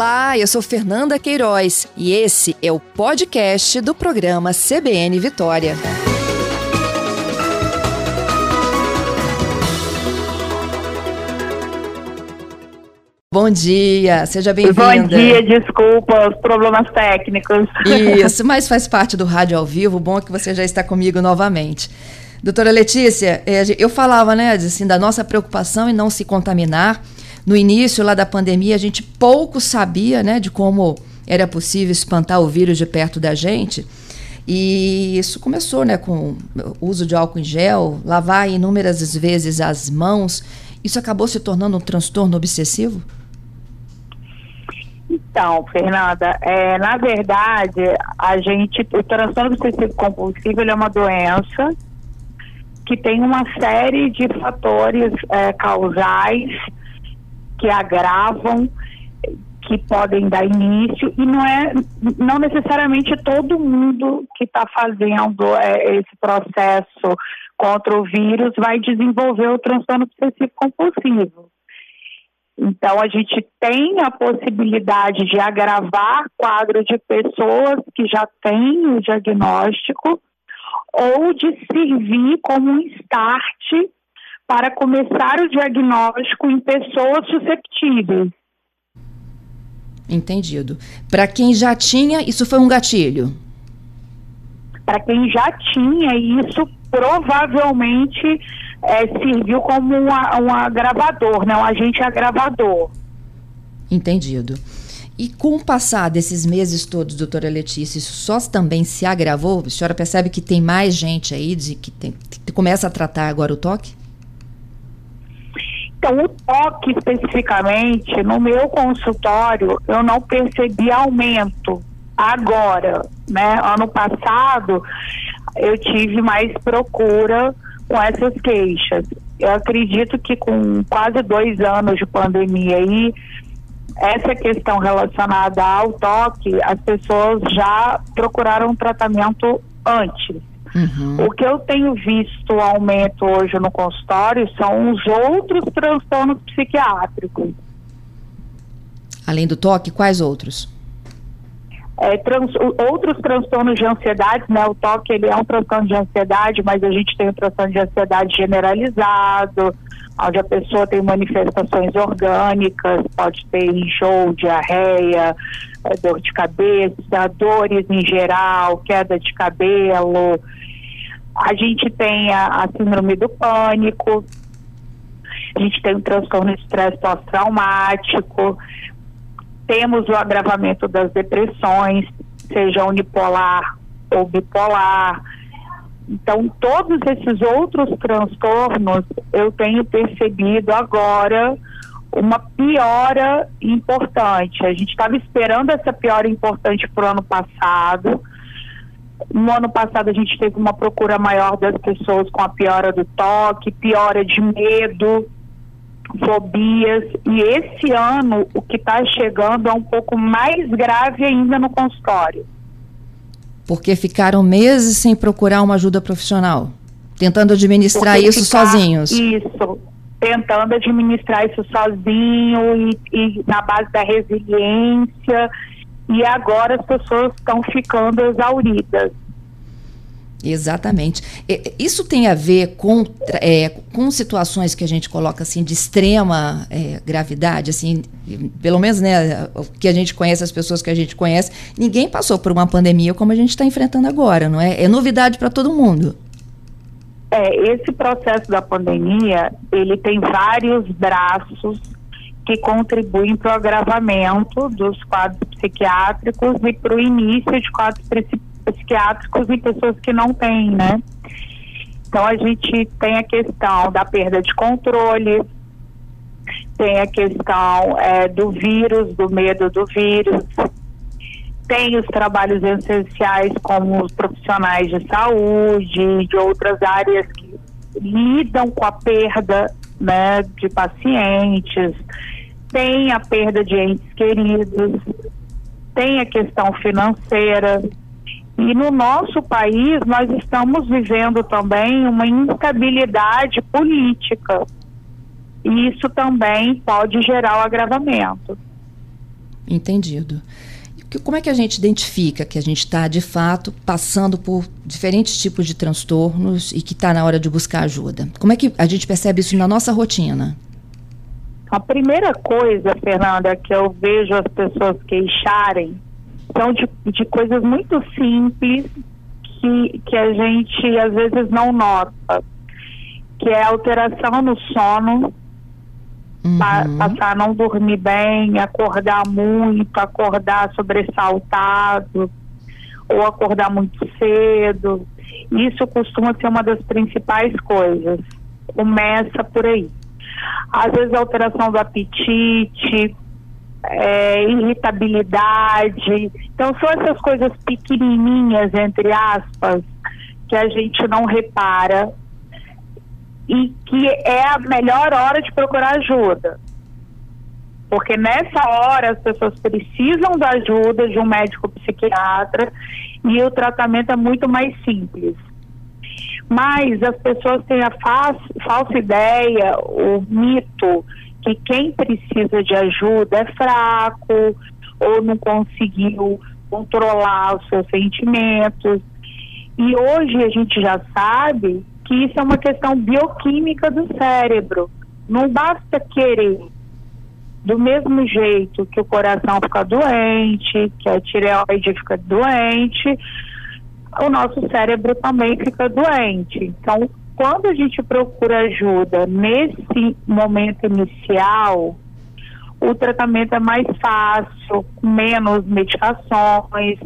Olá, eu sou Fernanda Queiroz e esse é o podcast do programa CBN Vitória. Bom dia, seja bem-vinda. Bom dia, desculpa os problemas técnicos. Isso, mas faz parte do rádio ao vivo. Bom é que você já está comigo novamente. Doutora Letícia, é, eu falava, né, assim, da nossa preocupação em não se contaminar no início lá da pandemia, a gente pouco sabia né, de como era possível espantar o vírus de perto da gente. E isso começou né, com o uso de álcool em gel, lavar inúmeras vezes as mãos. Isso acabou se tornando um transtorno obsessivo? Então, Fernanda, é, na verdade, a gente, o transtorno obsessivo compulsivo é uma doença que tem uma série de fatores é, causais que agravam, que podem dar início, e não é não necessariamente todo mundo que está fazendo é, esse processo contra o vírus vai desenvolver o transtorno obsessivo compulsivo. Então, a gente tem a possibilidade de agravar quadro de pessoas que já têm o diagnóstico ou de servir como um start para começar o diagnóstico em pessoas susceptíveis. Entendido. Para quem já tinha, isso foi um gatilho? Para quem já tinha, isso provavelmente é, serviu como uma, um agravador, né? um agente agravador. Entendido. E com o passar desses meses todos, doutora Letícia, isso só também se agravou? A senhora percebe que tem mais gente aí de que, tem, que começa a tratar agora o toque? Então, o toque especificamente, no meu consultório, eu não percebi aumento agora, né? Ano passado, eu tive mais procura com essas queixas. Eu acredito que com quase dois anos de pandemia aí, essa questão relacionada ao toque, as pessoas já procuraram tratamento antes. Uhum. O que eu tenho visto aumento hoje no consultório são os outros transtornos psiquiátricos. Além do toque, quais outros? É, trans, outros transtornos de ansiedade, né? O toque ele é um transtorno de ansiedade, mas a gente tem o transtorno de ansiedade generalizado, onde a pessoa tem manifestações orgânicas, pode ter enjoo, diarreia, é, dor de cabeça, dores em geral, queda de cabelo. A gente tem a, a síndrome do pânico, a gente tem o transtorno de estresse pós-traumático, temos o agravamento das depressões, seja unipolar ou bipolar. Então, todos esses outros transtornos eu tenho percebido agora uma piora importante. A gente estava esperando essa piora importante para o ano passado. No ano passado a gente teve uma procura maior das pessoas com a piora do toque, piora de medo, fobias. E esse ano o que está chegando é um pouco mais grave ainda no consultório. Porque ficaram meses sem procurar uma ajuda profissional, tentando administrar Porque isso sozinhos. Isso, tentando administrar isso sozinho e, e na base da resiliência. E agora as pessoas estão ficando exauridas. Exatamente. Isso tem a ver com, é, com situações que a gente coloca assim de extrema é, gravidade, assim, pelo menos né, que a gente conhece, as pessoas que a gente conhece, ninguém passou por uma pandemia como a gente está enfrentando agora, não é? É novidade para todo mundo. É, esse processo da pandemia, ele tem vários braços que contribuem para o agravamento dos quadros psiquiátricos e para o início de quadros psiquiátricos em pessoas que não têm, né? Então a gente tem a questão da perda de controle, tem a questão é, do vírus, do medo do vírus, tem os trabalhos essenciais como os profissionais de saúde, de outras áreas que lidam com a perda né, de pacientes, tem a perda de entes queridos, tem a questão financeira. E no nosso país nós estamos vivendo também uma instabilidade política. E isso também pode gerar o agravamento. Entendido. Como é que a gente identifica que a gente está, de fato, passando por diferentes tipos de transtornos e que está na hora de buscar ajuda? Como é que a gente percebe isso na nossa rotina? A primeira coisa, Fernanda, que eu vejo as pessoas queixarem são de, de coisas muito simples que, que a gente às vezes não nota, que é alteração no sono, uhum. pa, passar a não dormir bem, acordar muito, acordar sobressaltado ou acordar muito cedo. Isso costuma ser uma das principais coisas. Começa por aí. Às vezes alteração do apetite, é, irritabilidade. Então são essas coisas pequenininhas, entre aspas, que a gente não repara e que é a melhor hora de procurar ajuda. Porque nessa hora as pessoas precisam da ajuda de um médico psiquiatra e o tratamento é muito mais simples. Mas as pessoas têm a falsa ideia, o mito, que quem precisa de ajuda é fraco ou não conseguiu controlar os seus sentimentos. E hoje a gente já sabe que isso é uma questão bioquímica do cérebro. Não basta querer. Do mesmo jeito que o coração fica doente, que a tireoide fica doente, o nosso cérebro também fica doente. Então, quando a gente procura ajuda nesse momento inicial, o tratamento é mais fácil, menos medicações,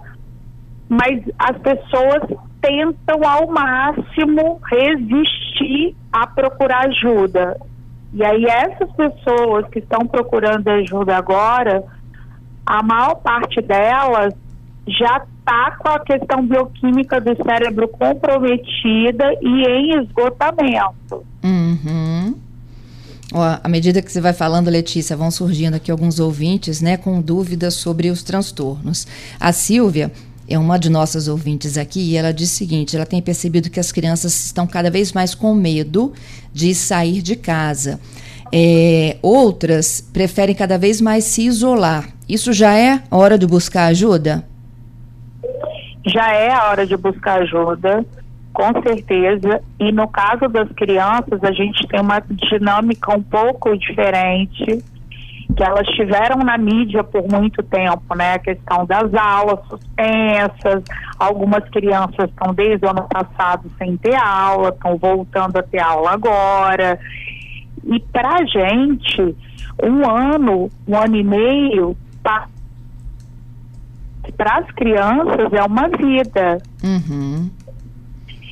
mas as pessoas tentam ao máximo resistir a procurar ajuda. E aí essas pessoas que estão procurando ajuda agora, a maior parte delas já está com a questão bioquímica do cérebro comprometida e em esgotamento. Uhum. À medida que você vai falando, Letícia, vão surgindo aqui alguns ouvintes, né, com dúvidas sobre os transtornos. A Silvia é uma de nossas ouvintes aqui e ela diz o seguinte: ela tem percebido que as crianças estão cada vez mais com medo de sair de casa. É, outras preferem cada vez mais se isolar. Isso já é hora de buscar ajuda? Já é a hora de buscar ajuda, com certeza. E no caso das crianças, a gente tem uma dinâmica um pouco diferente, que elas tiveram na mídia por muito tempo, né? A questão das aulas suspensas, algumas crianças estão desde o ano passado sem ter aula, estão voltando a ter aula agora. E para gente, um ano, um ano e meio, para as crianças é uma vida. Uhum.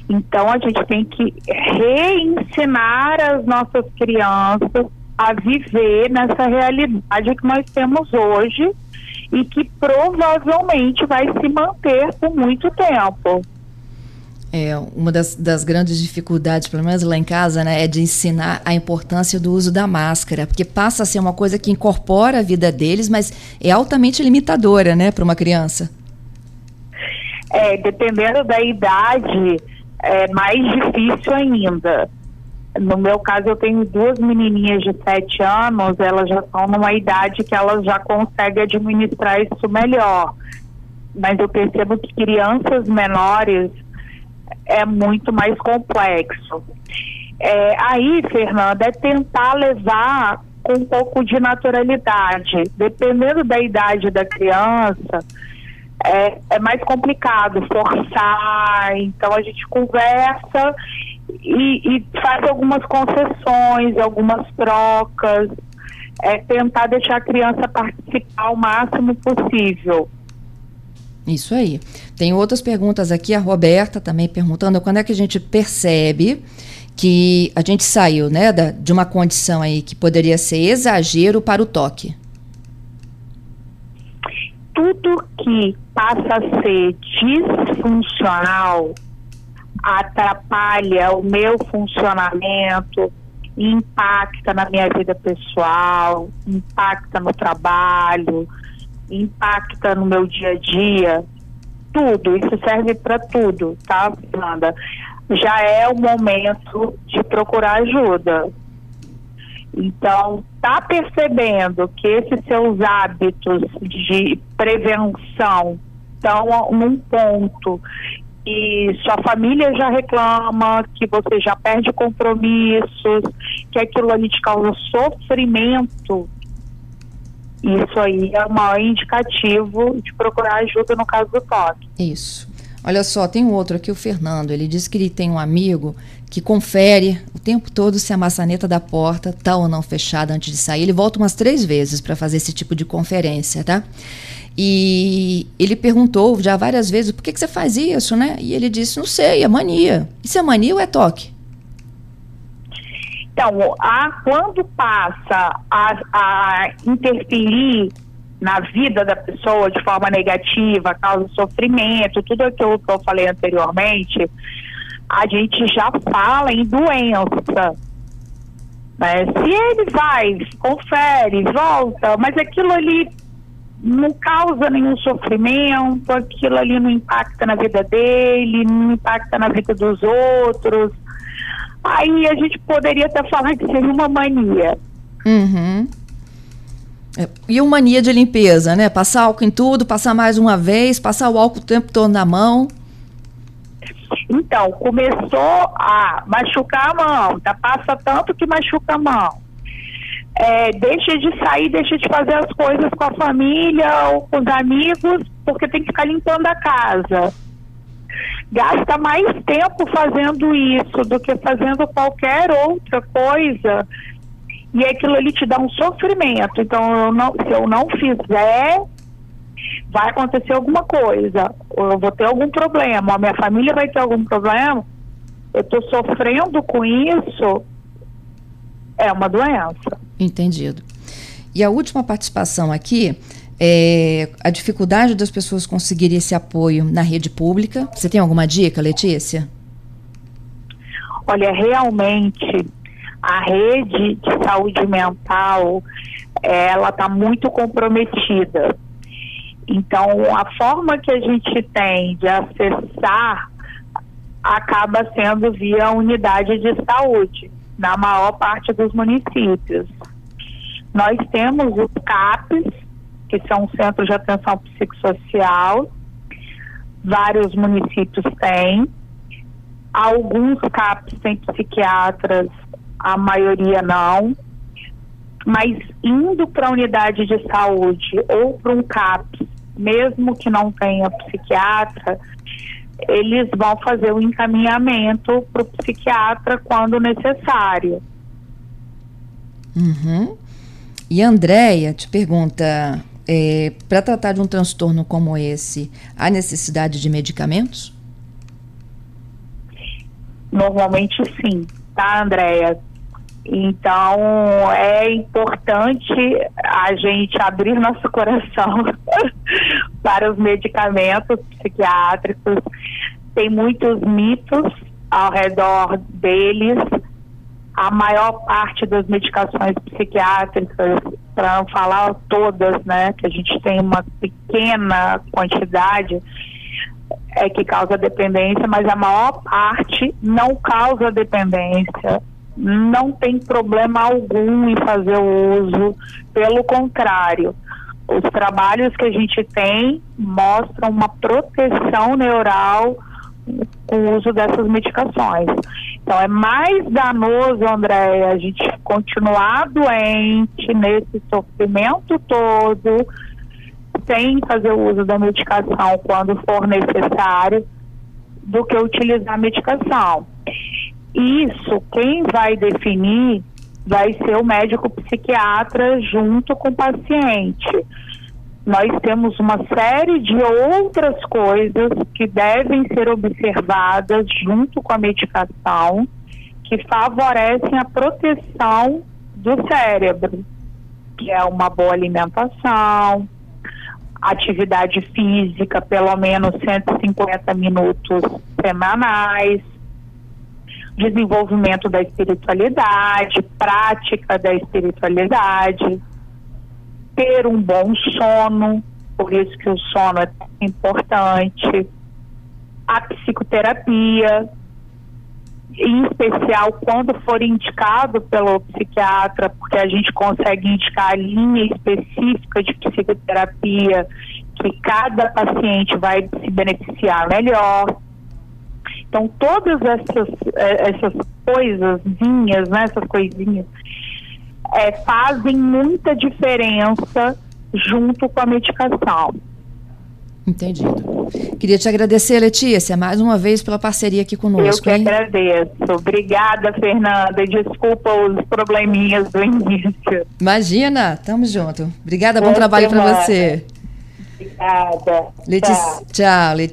Então a gente tem que reensinar as nossas crianças a viver nessa realidade que nós temos hoje e que provavelmente vai se manter por muito tempo. É, uma das, das, grandes dificuldades, pelo menos lá em casa, né, é de ensinar a importância do uso da máscara, porque passa a ser uma coisa que incorpora a vida deles, mas é altamente limitadora, né, para uma criança. É, dependendo da idade, é mais difícil ainda. No meu caso, eu tenho duas menininhas de 7 anos, elas já estão numa idade que elas já conseguem administrar isso melhor. Mas eu percebo que crianças menores é muito mais complexo. É, aí, Fernanda, é tentar levar com um pouco de naturalidade. Dependendo da idade da criança, é, é mais complicado forçar. Então, a gente conversa e, e faz algumas concessões, algumas trocas. É tentar deixar a criança participar o máximo possível. Isso aí. Tem outras perguntas aqui, a Roberta também perguntando quando é que a gente percebe que a gente saiu né, da, de uma condição aí que poderia ser exagero para o toque. Tudo que passa a ser disfuncional atrapalha o meu funcionamento, impacta na minha vida pessoal, impacta no trabalho, impacta no meu dia a dia, tudo, isso serve para tudo, tá, Fernanda? Já é o momento de procurar ajuda. Então, tá percebendo que esses seus hábitos de prevenção estão num ponto e sua família já reclama, que você já perde compromissos, que aquilo ali te causa sofrimento, isso aí é o maior indicativo de procurar ajuda no caso do toque. Isso. Olha só, tem um outro aqui, o Fernando. Ele disse que ele tem um amigo que confere o tempo todo se a maçaneta da porta está ou não fechada antes de sair. Ele volta umas três vezes para fazer esse tipo de conferência, tá? E ele perguntou já várias vezes por que, que você faz isso, né? E ele disse: não sei, é mania. Isso é mania ou é toque? Então, a, quando passa a, a interferir na vida da pessoa de forma negativa, causa sofrimento, tudo aquilo que eu falei anteriormente, a gente já fala em doença. Né? Se ele vai, confere, volta, mas aquilo ali não causa nenhum sofrimento, aquilo ali não impacta na vida dele, não impacta na vida dos outros. Aí a gente poderia até falar que seria uma mania. Uhum. É, e uma mania de limpeza, né? Passar álcool em tudo, passar mais uma vez, passar o álcool o tempo todo na mão. Então, começou a machucar a mão, tá? passa tanto que machuca a mão é, deixa de sair, deixa de fazer as coisas com a família ou com os amigos, porque tem que ficar limpando a casa. Gasta mais tempo fazendo isso do que fazendo qualquer outra coisa. E aquilo ali te dá um sofrimento. Então, eu não, se eu não fizer, vai acontecer alguma coisa. Eu vou ter algum problema, a minha família vai ter algum problema. Eu estou sofrendo com isso, é uma doença. Entendido. E a última participação aqui é a dificuldade das pessoas conseguirem esse apoio na rede pública. Você tem alguma dica, Letícia? Olha, realmente a rede de saúde mental ela está muito comprometida. Então, a forma que a gente tem de acessar acaba sendo via unidade de saúde, na maior parte dos municípios. Nós temos os CAPs, que são Centros de Atenção Psicossocial, vários municípios têm. Alguns CAPs têm psiquiatras, a maioria não. Mas indo para a unidade de saúde ou para um CAP, mesmo que não tenha psiquiatra, eles vão fazer o encaminhamento para o psiquiatra quando necessário. Uhum. E a Andrea te pergunta: é, para tratar de um transtorno como esse, há necessidade de medicamentos? Normalmente sim, tá, Andréia? Então é importante a gente abrir nosso coração para os medicamentos psiquiátricos. Tem muitos mitos ao redor deles a maior parte das medicações psiquiátricas, para não falar todas, né, que a gente tem uma pequena quantidade, é que causa dependência, mas a maior parte não causa dependência. Não tem problema algum em fazer o uso, pelo contrário. Os trabalhos que a gente tem mostram uma proteção neural com o uso dessas medicações. Então é mais danoso, André, a gente continuar doente nesse sofrimento todo, sem fazer o uso da medicação quando for necessário, do que utilizar a medicação. Isso, quem vai definir vai ser o médico psiquiatra junto com o paciente nós temos uma série de outras coisas que devem ser observadas junto com a medicação que favorecem a proteção do cérebro, que é uma boa alimentação, atividade física, pelo menos 150 minutos semanais, desenvolvimento da espiritualidade, prática da espiritualidade ter um bom sono, por isso que o sono é importante, a psicoterapia, em especial quando for indicado pelo psiquiatra, porque a gente consegue indicar a linha específica de psicoterapia que cada paciente vai se beneficiar melhor. Então, todas essas, eh, essas coisazinhas, né, essas coisinhas, é, fazem muita diferença junto com a medicação. Entendido. Queria te agradecer, Letícia, mais uma vez pela parceria aqui conosco. Eu que hein? agradeço. Obrigada, Fernanda. Desculpa os probleminhas do início. Imagina, tamo junto. Obrigada, bom Boa trabalho para você. Obrigada. Letícia, tchau. tchau Letícia.